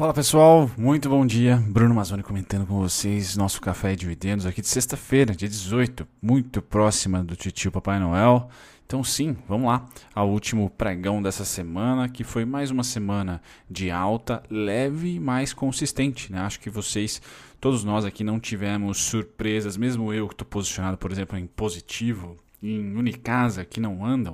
Fala pessoal, muito bom dia. Bruno Mazzoni comentando com vocês nosso café de dividendos aqui de sexta-feira, dia 18, muito próxima do tio Papai Noel. Então sim, vamos lá ao último pregão dessa semana, que foi mais uma semana de alta, leve, mas consistente. Né? Acho que vocês, todos nós aqui não tivemos surpresas, mesmo eu que estou posicionado, por exemplo, em positivo, em Unicasa, que não andam,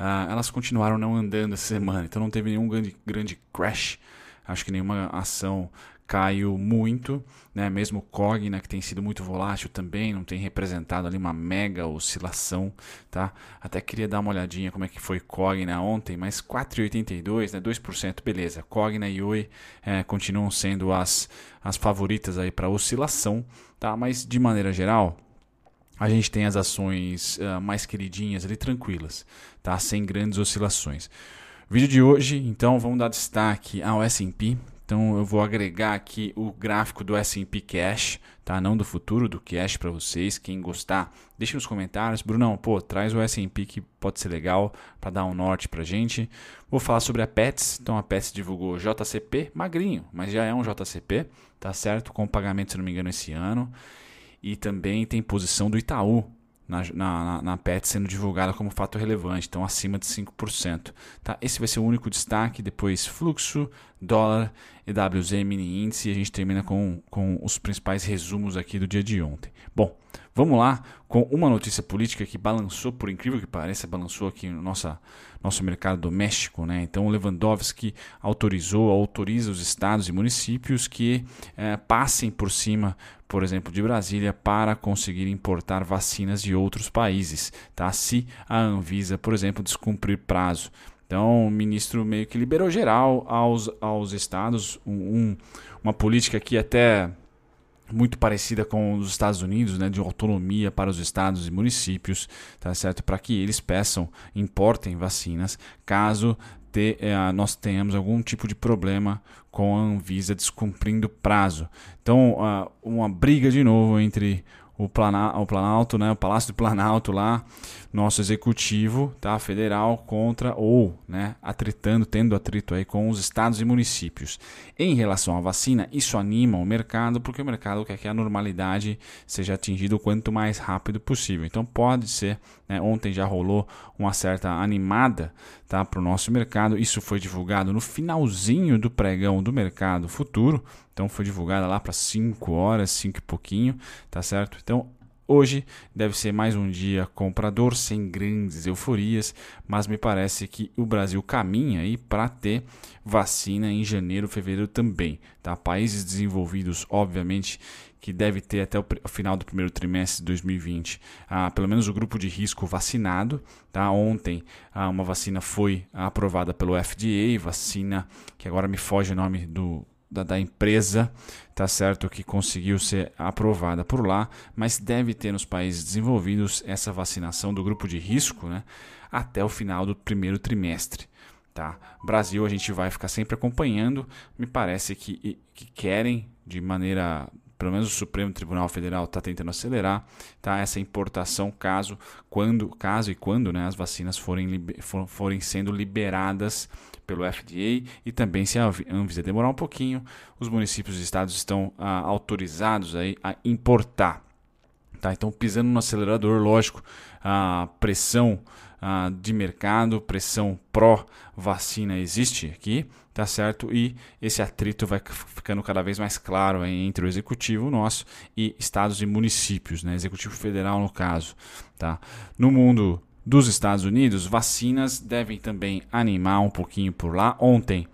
uh, elas continuaram não andando essa semana, então não teve nenhum grande, grande crash Acho que nenhuma ação caiu muito, né? Mesmo Cogna, que tem sido muito volátil também, não tem representado ali uma mega oscilação, tá? Até queria dar uma olhadinha como é que foi Cogna ontem, mas 4,82, né? 2%, beleza. Cogna e Oi é, continuam sendo as, as favoritas aí para oscilação, tá? Mas de maneira geral, a gente tem as ações uh, mais queridinhas ali tranquilas, tá? Sem grandes oscilações. Vídeo de hoje, então, vamos dar destaque ao S&P. Então, eu vou agregar aqui o gráfico do S&P Cash, tá? Não do futuro, do Cash para vocês. Quem gostar, deixe nos comentários. Brunão, pô, traz o S&P que pode ser legal para dar um norte para gente. Vou falar sobre a Pets. Então, a Pets divulgou JCP, magrinho, mas já é um JCP, tá certo? Com pagamento, se não me engano, esse ano. E também tem posição do Itaú, na, na, na PET sendo divulgada como fato relevante, então acima de 5%. Tá? Esse vai ser o único destaque, depois fluxo, dólar, EWZ, mini índice e a gente termina com, com os principais resumos aqui do dia de ontem. Bom, vamos lá com uma notícia política que balançou, por incrível que pareça, balançou aqui no nossa, nosso mercado doméstico. Né? Então, o Lewandowski autorizou, autoriza os estados e municípios que é, passem por cima por exemplo, de Brasília, para conseguir importar vacinas de outros países, tá? se a Anvisa, por exemplo, descumprir prazo. Então, o ministro meio que liberou geral aos, aos estados um, uma política que até muito parecida com os Estados Unidos, né, de autonomia para os estados e municípios, tá certo? Para que eles peçam, importem vacinas, caso ter, é, nós tenhamos algum tipo de problema com a Anvisa descumprindo prazo. Então, uh, uma briga de novo entre o, Plana, o Planalto, né, o Palácio do Planalto lá, nosso executivo tá, federal contra ou né, atritando, tendo atrito aí com os estados e municípios. Em relação à vacina, isso anima o mercado, porque o mercado quer que a normalidade seja atingida o quanto mais rápido possível. Então pode ser, né, ontem já rolou uma certa animada tá, para o nosso mercado. Isso foi divulgado no finalzinho do pregão do mercado futuro. Então foi divulgada lá para 5 horas, 5 e pouquinho, tá certo? Então Hoje deve ser mais um dia comprador sem grandes euforias, mas me parece que o Brasil caminha aí para ter vacina em janeiro, fevereiro também. Tá? Países desenvolvidos, obviamente, que deve ter até o final do primeiro trimestre de 2020, ah, pelo menos o grupo de risco vacinado. Tá? Ontem ah, uma vacina foi aprovada pelo FDA, vacina que agora me foge o nome do, da, da, empresa, tá certo, que conseguiu ser aprovada por lá, mas deve ter nos países desenvolvidos essa vacinação do grupo de risco, né, até o final do primeiro trimestre. Tá? Brasil a gente vai ficar sempre acompanhando. Me parece que, que querem de maneira pelo menos o Supremo Tribunal Federal está tentando acelerar tá, essa importação caso, quando, caso e quando né, as vacinas forem, for, forem sendo liberadas pelo FDA e também se a Anvisa demorar um pouquinho, os municípios e estados estão ah, autorizados aí a importar. Tá? Então, pisando no acelerador, lógico, a pressão ah, de mercado, pressão pró-vacina existe aqui, tá certo? E esse atrito vai ficando cada vez mais claro entre o executivo nosso e estados e municípios, né? Executivo federal no caso, tá? No mundo dos Estados Unidos, vacinas devem também animar um pouquinho por lá. Ontem,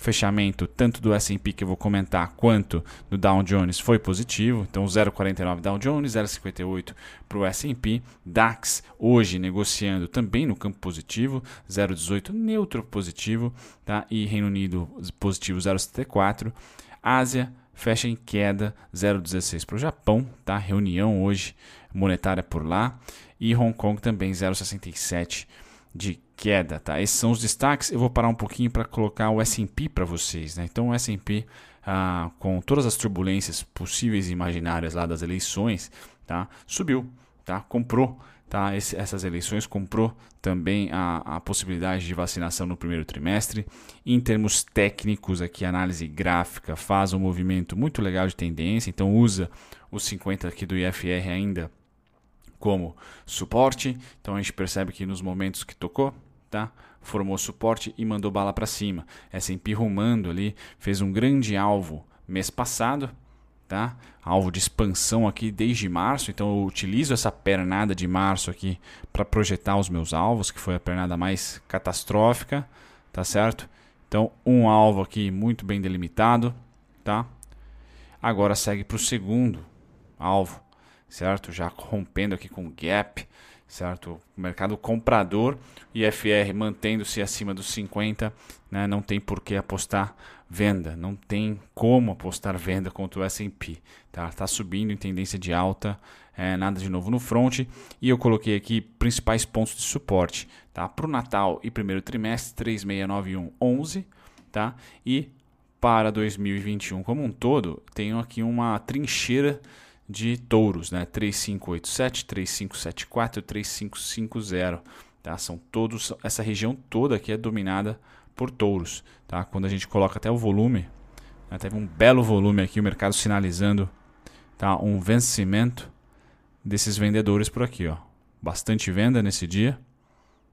fechamento tanto do S&P que eu vou comentar quanto do Dow Jones foi positivo, então 0,49 Dow Jones, 0,58 para o S&P, DAX hoje negociando também no campo positivo, 0,18 neutro positivo, tá? E Reino Unido positivo 0,74, Ásia fecha em queda 0,16 para o Japão, tá? Reunião hoje monetária por lá e Hong Kong também 0,67 de queda, tá? Esses são os destaques. Eu vou parar um pouquinho para colocar o S&P para vocês, né? Então o S&P ah, com todas as turbulências possíveis e imaginárias lá das eleições, tá? Subiu, tá? Comprou tá? Esse, essas eleições comprou também a, a possibilidade de vacinação no primeiro trimestre. Em termos técnicos, aqui análise gráfica faz um movimento muito legal de tendência, então usa os 50 aqui do IFR ainda como suporte. Então a gente percebe que nos momentos que tocou, tá? Formou suporte e mandou bala para cima. S&P rumando ali, fez um grande alvo mês passado, tá? Alvo de expansão aqui desde março, então eu utilizo essa pernada de março aqui para projetar os meus alvos, que foi a pernada mais catastrófica, tá certo? Então, um alvo aqui muito bem delimitado, tá? Agora segue para o segundo alvo, certo? Já rompendo aqui com gap, certo? Mercado comprador, IFR mantendo-se acima dos 50, né? não tem por que apostar venda, não tem como apostar venda contra o S&P, tá? Tá subindo em tendência de alta, é, nada de novo no front e eu coloquei aqui principais pontos de suporte, tá? Para o Natal e primeiro trimestre 3691 11, tá? E para 2021 como um todo, tenho aqui uma trincheira de touros, né? 3587, 3574, 3550, tá? São todos essa região toda aqui é dominada por touros, tá? Quando a gente coloca até o volume, né? teve um belo volume aqui o mercado sinalizando, tá? Um vencimento desses vendedores por aqui, ó. Bastante venda nesse dia,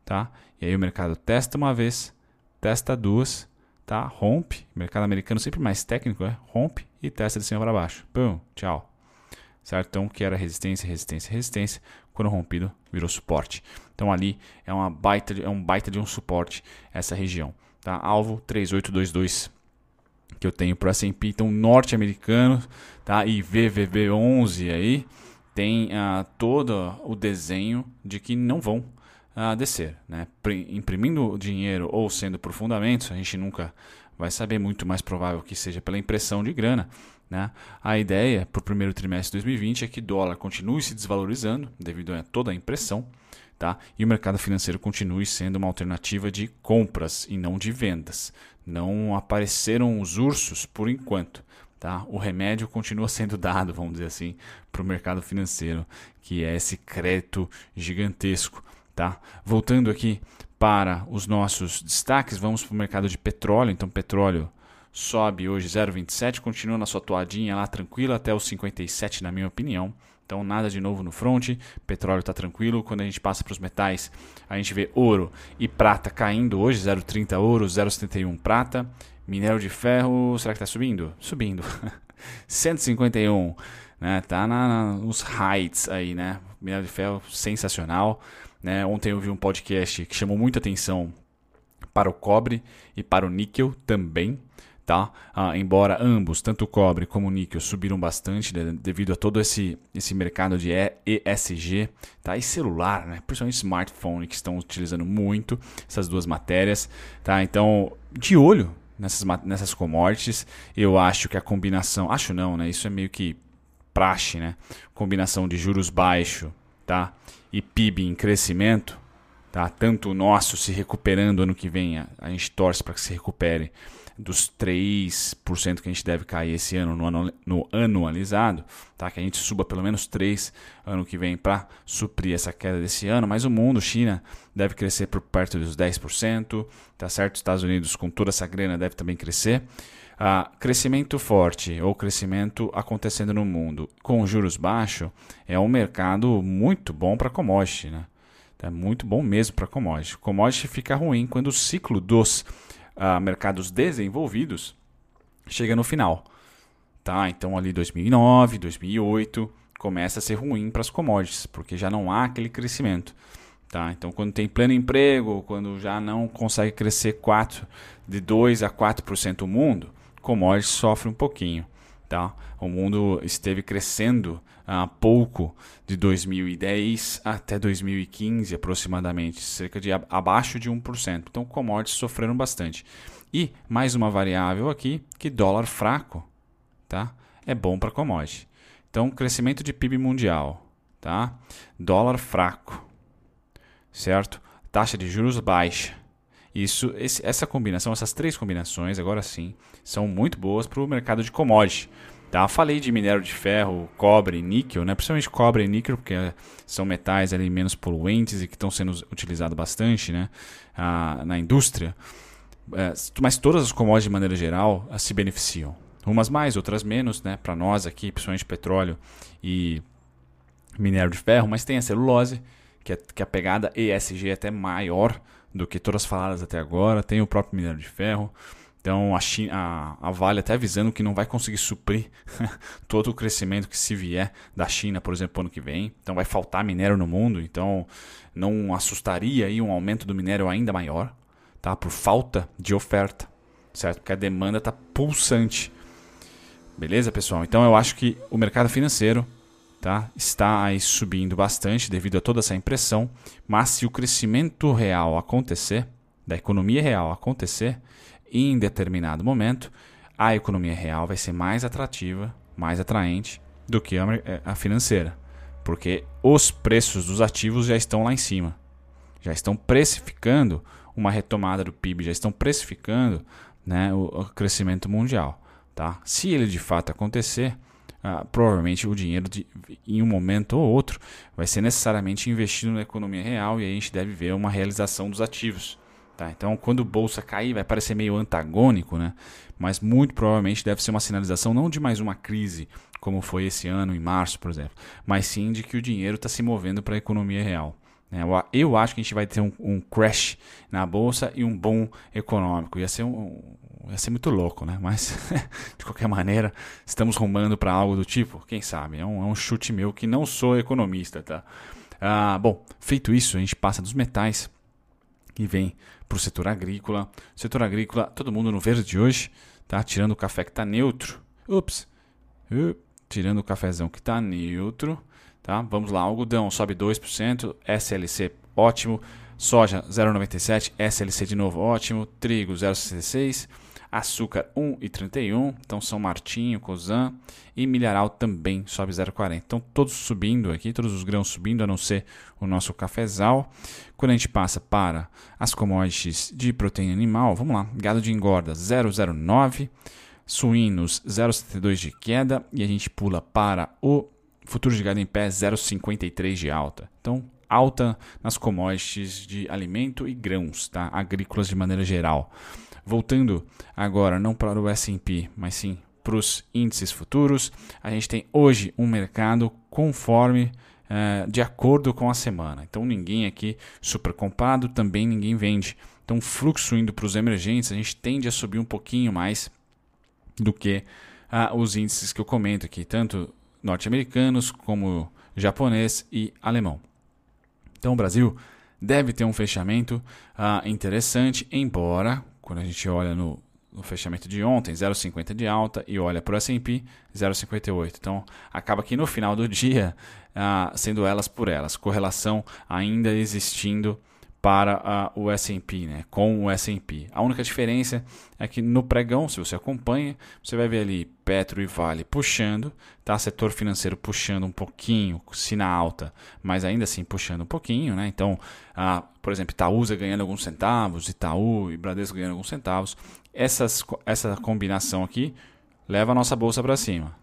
tá? E aí o mercado testa uma vez, testa duas, tá? Rompe, mercado americano sempre mais técnico, é? Rompe e testa de cima para baixo. Pum, tchau certo? Então, que era resistência, resistência, resistência, quando rompido, virou suporte. Então, ali é, uma baita, é um baita de um suporte essa região. Tá? Alvo 3822 que eu tenho para S&P, então norte-americano, tá? E VVV11 aí tem uh, todo o desenho de que não vão uh, descer, né? Imprimindo dinheiro ou sendo por fundamentos, a gente nunca vai saber, muito mais provável que seja pela impressão de grana, né? A ideia para o primeiro trimestre de 2020 é que o dólar continue se desvalorizando devido a toda a impressão tá? e o mercado financeiro continue sendo uma alternativa de compras e não de vendas. Não apareceram os ursos por enquanto. Tá? O remédio continua sendo dado, vamos dizer assim, para o mercado financeiro, que é esse crédito gigantesco. Tá? Voltando aqui para os nossos destaques, vamos para o mercado de petróleo. Então, petróleo sobe hoje 0,27, continua na sua toadinha lá tranquila até os 57 na minha opinião. Então nada de novo no front, petróleo está tranquilo. Quando a gente passa para os metais, a gente vê ouro e prata caindo hoje, 0,30 ouro, 0,71 prata. Minério de ferro, será que está subindo? Subindo. 151, né? Tá na, nos heights aí, né? Minério de ferro sensacional, né? Ontem eu vi um podcast que chamou muita atenção para o cobre e para o níquel também, tá? Ah, embora ambos, tanto o cobre como o níquel, subiram bastante né, devido a todo esse, esse mercado de ESG tá? e celular, né? principalmente smartphone, que estão utilizando muito essas duas matérias. Tá? Então, de olho nessas, nessas commodities, eu acho que a combinação, acho não, né? isso é meio que praxe, né? combinação de juros baixos tá? e PIB em crescimento, tá? tanto o nosso se recuperando ano que vem, a, a gente torce para que se recupere dos 3% que a gente deve cair esse ano no, anu, no anualizado, tá? que a gente suba pelo menos 3% ano que vem para suprir essa queda desse ano, mas o mundo, China, deve crescer por perto dos 10%, tá certo? Estados Unidos, com toda essa grana, deve também crescer. Ah, crescimento forte ou crescimento acontecendo no mundo com juros baixos é um mercado muito bom para commodity, né? É muito bom mesmo para commodity. Commodity fica ruim quando o ciclo dos uh, mercados desenvolvidos chega no final. Tá? Então ali 2009, 2008 começa a ser ruim para as commodities, porque já não há aquele crescimento. Tá? Então quando tem pleno emprego, quando já não consegue crescer 4, de 2 a 4% o mundo, commodities sofre um pouquinho. Tá? O mundo esteve crescendo há pouco de 2010 até 2015 aproximadamente, cerca de abaixo de 1%. Então commodities sofreram bastante. E mais uma variável aqui, que dólar fraco, tá? É bom para commodity. Então crescimento de PIB mundial, tá? Dólar fraco. Certo? Taxa de juros baixa. Isso, esse, essa combinação, essas três combinações, agora sim, são muito boas para o mercado de commodity. Tá? Falei de minério de ferro, cobre níquel, né? principalmente cobre e níquel, porque são metais ali menos poluentes e que estão sendo utilizados bastante né? Ah, na indústria. É, mas todas as commodities, de maneira geral, se beneficiam. Umas mais, outras menos, né? para nós aqui, principalmente petróleo e minério de ferro, mas tem a celulose, que, é, que a pegada ESG é até maior do que todas faladas até agora, tem o próprio minério de ferro. Então a, China, a, a Vale até avisando que não vai conseguir suprir todo o crescimento que se vier da China, por exemplo, ano que vem. Então vai faltar minério no mundo, então não assustaria aí um aumento do minério ainda maior, tá? Por falta de oferta, certo? Porque a demanda está pulsante. Beleza, pessoal? Então eu acho que o mercado financeiro tá? está aí subindo bastante devido a toda essa impressão, mas se o crescimento real acontecer, da economia real acontecer, em determinado momento, a economia real vai ser mais atrativa, mais atraente do que a financeira, porque os preços dos ativos já estão lá em cima, já estão precificando uma retomada do PIB, já estão precificando né, o crescimento mundial. Tá? Se ele de fato acontecer, ah, provavelmente o dinheiro de, em um momento ou outro vai ser necessariamente investido na economia real e aí a gente deve ver uma realização dos ativos. Tá? Então, quando o bolsa cair, vai parecer meio antagônico, né? mas muito provavelmente deve ser uma sinalização não de mais uma crise, como foi esse ano, em março, por exemplo, mas sim de que o dinheiro está se movendo para a economia real. Né? Eu acho que a gente vai ter um, um, crash na bolsa e um bom econômico. Ia ser um, ia ser muito louco, né? Mas, de qualquer maneira, estamos rumando para algo do tipo, quem sabe? É um, é um, chute meu que não sou economista, tá? Ah, bom, feito isso, a gente passa dos metais e vem para o setor agrícola. Setor agrícola, todo mundo no verde hoje, tá? Tirando o café que está neutro. Ups. Uh, tirando o cafezão que está neutro, tá? Vamos lá, algodão sobe 2%, SLC ótimo, soja 0,97, SLC de novo ótimo, trigo 0,66 açúcar 1,31, então São Martinho, Cosan e milharal também sobe 0,40. Então todos subindo aqui, todos os grãos subindo, a não ser o nosso cafezal. Quando a gente passa para as commodities de proteína animal, vamos lá, gado de engorda 0,09, suínos 0,72 de queda e a gente pula para o futuro de gado em pé 0,53 de alta. Então alta nas commodities de alimento e grãos, tá? agrícolas de maneira geral. Voltando agora não para o S&P, mas sim para os índices futuros, a gente tem hoje um mercado conforme eh, de acordo com a semana. Então ninguém aqui super comprado, também ninguém vende. Então fluxo indo para os emergentes, a gente tende a subir um pouquinho mais do que ah, os índices que eu comento aqui, tanto norte-americanos como japonês e alemão. Então o Brasil deve ter um fechamento ah, interessante, embora quando a gente olha no, no fechamento de ontem, 0,50 de alta, e olha para o S&P, 0,58. Então, acaba que no final do dia, ah, sendo elas por elas, correlação ainda existindo para uh, o S&P, né, com o S&P. A única diferença é que no pregão, se você acompanha, você vai ver ali Petro e Vale puxando, tá? Setor financeiro puxando um pouquinho, se na alta, mas ainda assim puxando um pouquinho, né? Então, uh, por exemplo, Itaúsa ganhando alguns centavos, Itaú e Bradesco ganhando alguns centavos. Essas, essa combinação aqui leva a nossa bolsa para cima,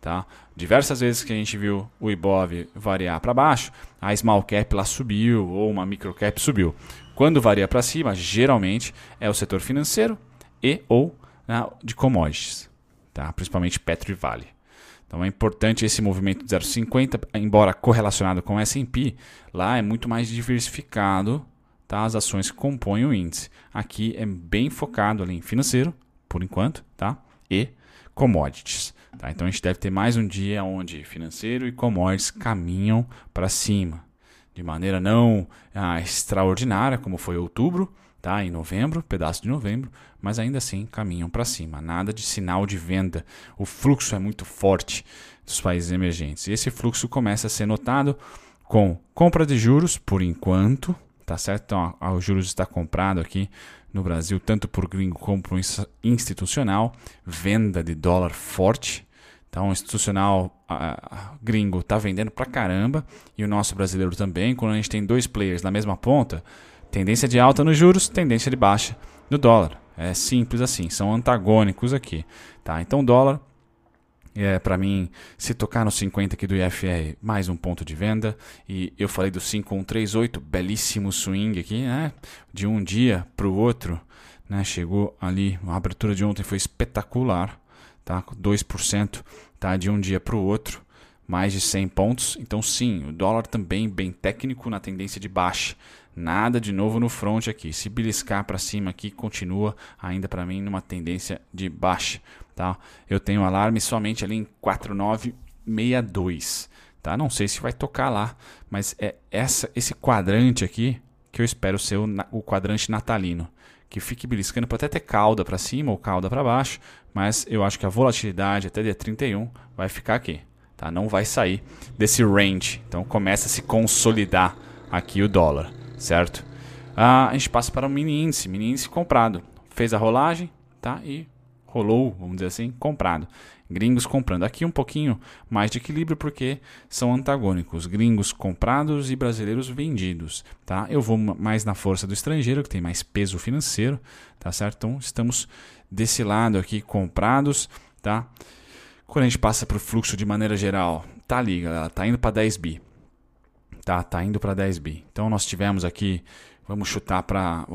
Tá? Diversas vezes que a gente viu o Ibov variar para baixo, a small cap lá subiu ou uma micro cap subiu. Quando varia para cima, geralmente é o setor financeiro e ou né, de commodities, tá? principalmente Petro e Vale. Então é importante esse movimento de 0,50, embora correlacionado com o S&P, lá é muito mais diversificado tá? as ações que compõem o índice. Aqui é bem focado ali em financeiro, por enquanto, tá? e commodities. Tá? Então a gente deve ter mais um dia onde financeiro e commodities caminham para cima, de maneira não ah, extraordinária, como foi outubro, tá? em novembro, pedaço de novembro, mas ainda assim caminham para cima. Nada de sinal de venda. O fluxo é muito forte dos países emergentes. E esse fluxo começa a ser notado com compra de juros, por enquanto, tá certo? Então, o juros está comprado aqui no Brasil, tanto por gringo como por institucional, venda de dólar forte. Então, o institucional uh, gringo está vendendo pra caramba e o nosso brasileiro também. Quando a gente tem dois players na mesma ponta, tendência de alta nos juros, tendência de baixa no dólar. É simples assim, são antagônicos aqui. Tá? Então, dólar É, para mim, se tocar no 50 aqui do IFR, mais um ponto de venda. E eu falei do 5138, belíssimo swing aqui, né? De um dia para o outro, né? Chegou ali, a abertura de ontem foi espetacular, tá? 2%, tá? De um dia para o outro, mais de 100 pontos. Então, sim, o dólar também bem técnico na tendência de baixa. Nada de novo no front aqui. Se beliscar para cima aqui, continua ainda para mim numa tendência de baixa. Tá? Eu tenho alarme somente ali em 4962. Tá? Não sei se vai tocar lá, mas é essa, esse quadrante aqui que eu espero ser o, o quadrante natalino. Que fique beliscando, pode até ter cauda para cima ou cauda para baixo, mas eu acho que a volatilidade até dia 31 vai ficar aqui. Tá? Não vai sair desse range. Então começa a se consolidar aqui o dólar certo? Ah, a gente passa para o mini índice, mini índice comprado. Fez a rolagem, tá? E rolou, vamos dizer assim, comprado. Gringos comprando. Aqui um pouquinho mais de equilíbrio porque são antagônicos. Gringos comprados e brasileiros vendidos, tá? Eu vou mais na força do estrangeiro, que tem mais peso financeiro, tá certo? Então estamos desse lado aqui comprados, tá? Quando a gente passa para o fluxo de maneira geral, tá ali, galera, tá indo para 10 bi tá, tá indo para 10 bi. Então nós tivemos aqui, vamos chutar para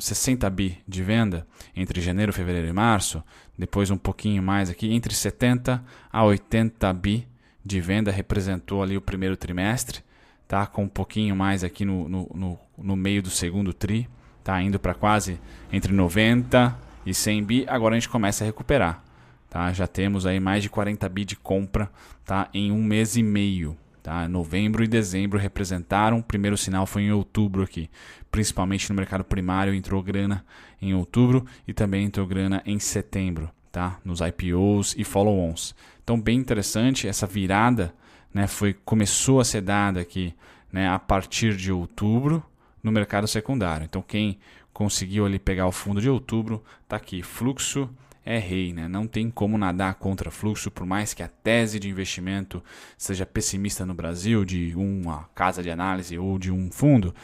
60 bi de venda entre janeiro, fevereiro e março, depois um pouquinho mais aqui, entre 70 a 80 bi de venda representou ali o primeiro trimestre, tá, com um pouquinho mais aqui no, no, no, no meio do segundo tri, tá indo para quase entre 90 e 100 bi, agora a gente começa a recuperar. Tá? Já temos aí mais de 40 bi de compra tá? em um mês e meio. Tá? Novembro e dezembro representaram, o primeiro sinal foi em outubro aqui, principalmente no mercado primário entrou grana em outubro e também entrou grana em setembro, tá? Nos IPOs e follow-ons. Então bem interessante essa virada, né? Foi começou a ser dada aqui, né? A partir de outubro no mercado secundário. Então quem conseguiu ali pegar o fundo de outubro, tá aqui fluxo é rei, né? Não tem como nadar contra fluxo, por mais que a tese de investimento seja pessimista no Brasil, de uma casa de análise ou de um fundo.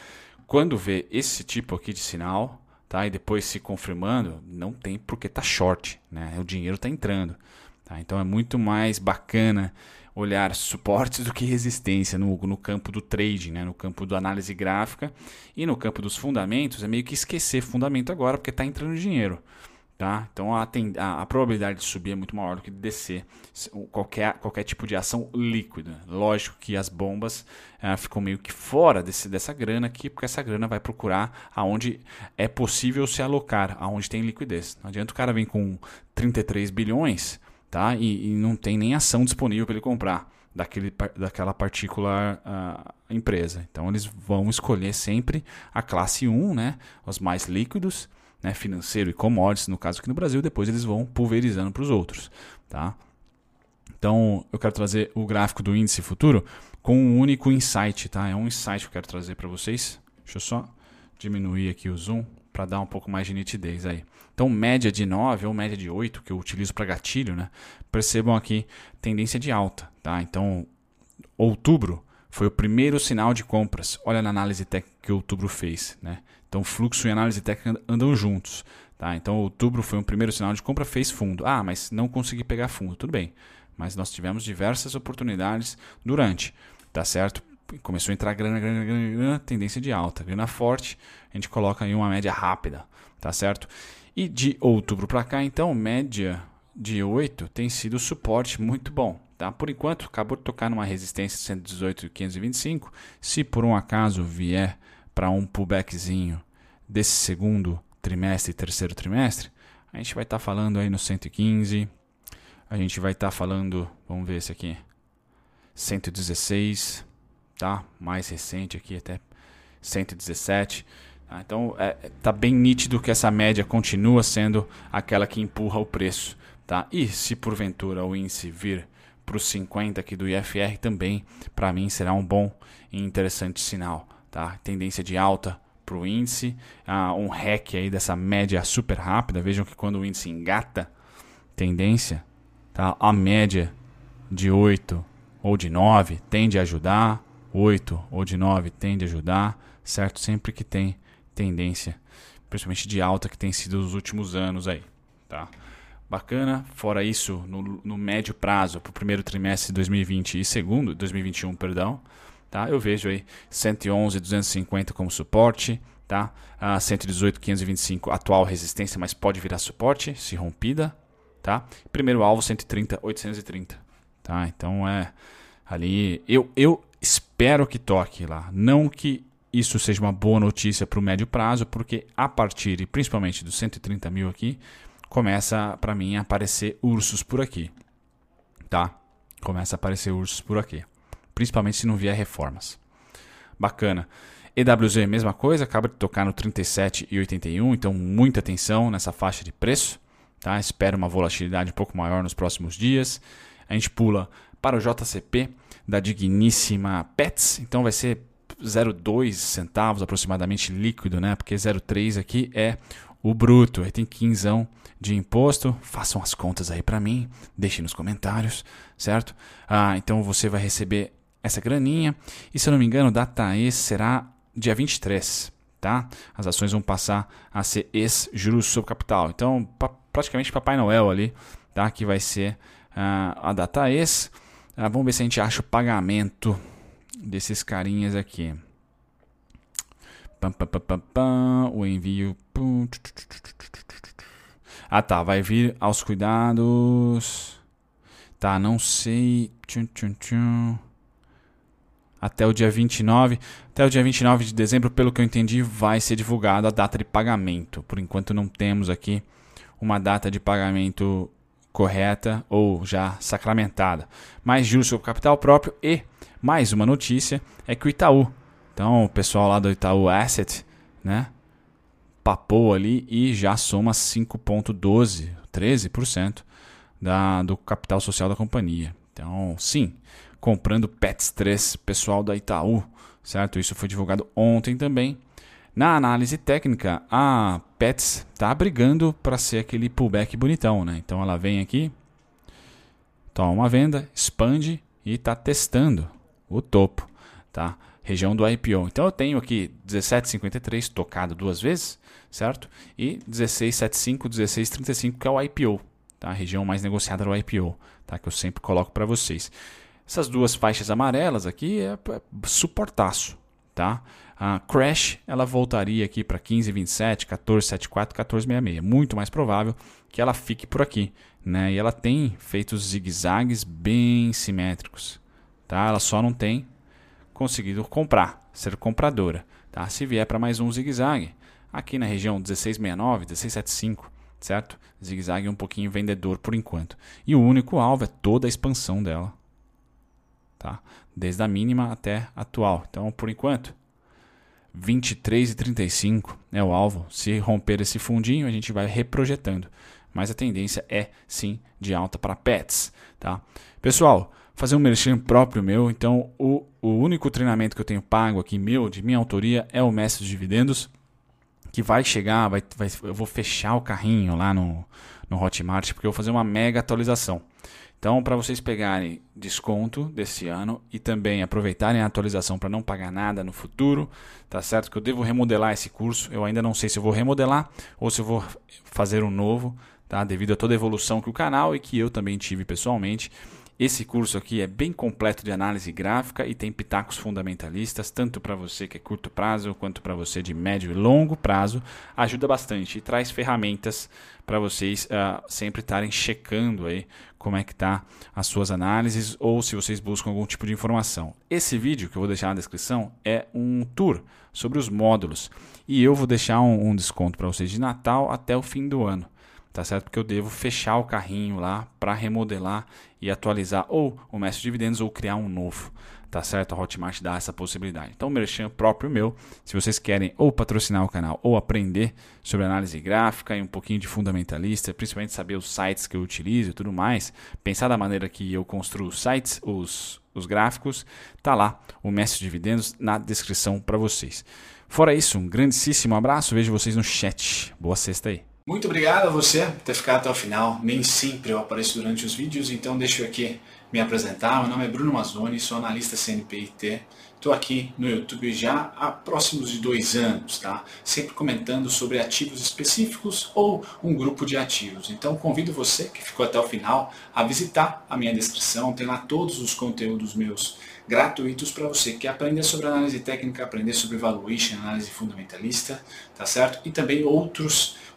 Quando vê esse tipo aqui de sinal, tá? E depois se confirmando, não tem porque tá short, né? O dinheiro tá entrando, tá? Então é muito mais bacana olhar suportes do que resistência no, no campo do trading, né? no campo da análise gráfica e no campo dos fundamentos é meio que esquecer fundamento agora porque está entrando dinheiro. Tá? Então a, a, a, probabilidade de subir é muito maior do que de descer qualquer, qualquer tipo de ação líquida. Lógico que as bombas é, ficam meio que fora desse, dessa grana aqui, porque essa grana vai procurar aonde é possível se alocar, aonde tem liquidez. Não adianta o cara vir com 33 bilhões tá? e, e não tem nem ação disponível para ele comprar daquele, daquela particular uh, empresa. Então eles vão escolher sempre a classe 1, né? os mais líquidos né, financeiro e commodities, no caso aqui no Brasil, depois eles vão pulverizando para os outros. Tá? Então, eu quero trazer o gráfico do índice futuro com um único insight. Tá? É um insight que eu quero trazer para vocês. Deixa eu só diminuir aqui o zoom para dar um pouco mais de nitidez aí. Então, média de 9 ou média de 8, que eu utilizo para gatilho, né? percebam aqui tendência de alta. Tá? Então, outubro foi o primeiro sinal de compras. Olha na análise técnica que outubro fez. Né? Então, fluxo e análise técnica andam juntos. Tá? Então, outubro foi um primeiro sinal de compra, fez fundo. Ah, mas não consegui pegar fundo. Tudo bem. Mas nós tivemos diversas oportunidades durante. Tá certo? Começou a entrar grana, grana, grana, grana, tendência de alta. Grana forte, a gente coloca aí uma média rápida. Tá certo? E de outubro para cá, então, média de 8 tem sido suporte muito bom. Tá? Por enquanto, acabou de tocar numa resistência 118 e 525. Se por um acaso vier para um pullbackzinho desse segundo trimestre e terceiro trimestre, a gente vai estar tá falando aí no 115, a gente vai estar tá falando, vamos ver esse aqui, 116, tá? Mais recente aqui até 117. Tá? Então é, tá bem nítido que essa média continua sendo aquela que empurra o preço, tá? E se porventura o índice vir para os 50 aqui do IFR também, para mim será um bom e interessante sinal, tá? Tendência de alta para o índice, uh, um REC aí dessa média super rápida. Vejam que quando o índice engata tendência, tá? a média de 8 ou de 9 tende a ajudar, 8 ou de 9 tende a ajudar, certo? Sempre que tem tendência, principalmente de alta que tem sido nos últimos anos aí, tá? bacana. Fora isso, no, no médio prazo, para o primeiro trimestre de 2020 e segundo, 2021, perdão, tá? Eu vejo aí 111, 250 como suporte, tá? A 118, 525 atual resistência, mas pode virar suporte se rompida, tá? Primeiro alvo 130, 830, tá? Então é ali eu eu espero que toque lá, não que isso seja uma boa notícia para o médio prazo, porque a partir, principalmente dos 130 mil aqui, começa para mim a aparecer ursos por aqui, tá? Começa a aparecer ursos por aqui, principalmente se não vier reformas. Bacana. EWZ, mesma coisa, acaba de tocar no 37,81, então muita atenção nessa faixa de preço, tá? Espero uma volatilidade um pouco maior nos próximos dias. A gente pula para o JCP da digníssima Pets, então vai ser 0,2 centavos aproximadamente líquido, né? Porque 0,3 aqui é o bruto. Aí tem 15 de imposto. Façam as contas aí para mim, deixem nos comentários, certo? Ah, então você vai receber essa graninha. E se eu não me engano, data ex será dia 23, tá? As ações vão passar a ser ex-juros sobre capital. Então, pra, praticamente Papai Noel ali, tá? Que vai ser ah, a data ex. Ah, vamos ver se a gente acha o pagamento desses carinhas aqui. Pam, pam, pam, pam, pam, o envio. Ah tá, vai vir aos cuidados. Tá, não sei. Tchum, tchum, tchum. Até o dia 29. Até o dia 29 de dezembro, pelo que eu entendi, vai ser divulgada a data de pagamento. Por enquanto não temos aqui uma data de pagamento correta ou já sacramentada. Mas juros sobre capital próprio e mais uma notícia é que o Itaú, então o pessoal lá do Itaú Asset, né, papou ali e já soma 5,12, 13% da, do capital social da companhia. Então, sim, comprando PETS 3, pessoal da Itaú, certo? Isso foi divulgado ontem também. Na análise técnica, a Pets está brigando para ser aquele pullback bonitão, né? Então ela vem aqui, toma uma venda, expande e está testando o topo, tá? Região do IPO. Então eu tenho aqui 17,53 tocado duas vezes, certo? E 16,75, 16,35 que é o IPO, tá? A região mais negociada do IPO, tá? Que eu sempre coloco para vocês. Essas duas faixas amarelas aqui é, é suportaço, tá? A Crash ela voltaria aqui para 15,27, 14,74, 14,66. Muito mais provável que ela fique por aqui, né? E ela tem feito zigue-zagues bem simétricos, Tá? Ela só não tem conseguido comprar, ser compradora. Tá? Se vier para mais um zigue-zague, aqui na região 1669, 1675, certo? Zigue-zague um pouquinho vendedor por enquanto. E o único alvo é toda a expansão dela. Tá? Desde a mínima até a atual. Então, por enquanto, 23,35 é o alvo. Se romper esse fundinho, a gente vai reprojetando. Mas a tendência é sim de alta para pets. Tá? Pessoal, fazer um merchan próprio meu. Então, o, o único treinamento que eu tenho pago aqui, meu, de minha autoria, é o Mestre dos Dividendos, que vai chegar, vai, vai, eu vou fechar o carrinho lá no, no Hotmart, porque eu vou fazer uma mega atualização. Então, para vocês pegarem desconto desse ano e também aproveitarem a atualização para não pagar nada no futuro, tá certo? Que eu devo remodelar esse curso. Eu ainda não sei se vou remodelar ou se vou fazer um novo, tá? Devido a toda a evolução que o canal e que eu também tive pessoalmente. Esse curso aqui é bem completo de análise gráfica e tem pitacos fundamentalistas, tanto para você que é curto prazo quanto para você de médio e longo prazo. Ajuda bastante e traz ferramentas para vocês uh, sempre estarem checando aí como é que tá as suas análises ou se vocês buscam algum tipo de informação. Esse vídeo que eu vou deixar na descrição é um tour sobre os módulos e eu vou deixar um, um desconto para vocês de Natal até o fim do ano tá certo? Porque eu devo fechar o carrinho lá para remodelar e atualizar ou o mestre de dividendos ou criar um novo, tá certo? A Hotmart dá essa possibilidade. Então, merchan próprio meu, se vocês querem ou patrocinar o canal ou aprender sobre análise gráfica e um pouquinho de fundamentalista, principalmente saber os sites que eu utilizo e tudo mais, pensar da maneira que eu construo os sites, os, os gráficos, tá lá o mestre de dividendos na descrição para vocês. Fora isso, um grandíssimo abraço, vejo vocês no chat. Boa sexta aí. Muito obrigado a você por ter ficado até o final. Nem sempre eu apareço durante os vídeos, então deixo aqui me apresentar, meu nome é Bruno Mazzoni, sou analista CNPIT. Estou aqui no YouTube já há próximos de dois anos, tá? Sempre comentando sobre ativos específicos ou um grupo de ativos. Então convido você que ficou até o final a visitar a minha descrição, tem lá todos os conteúdos meus gratuitos para você que aprender sobre análise técnica, aprender sobre valuation, análise fundamentalista, tá certo? E também outros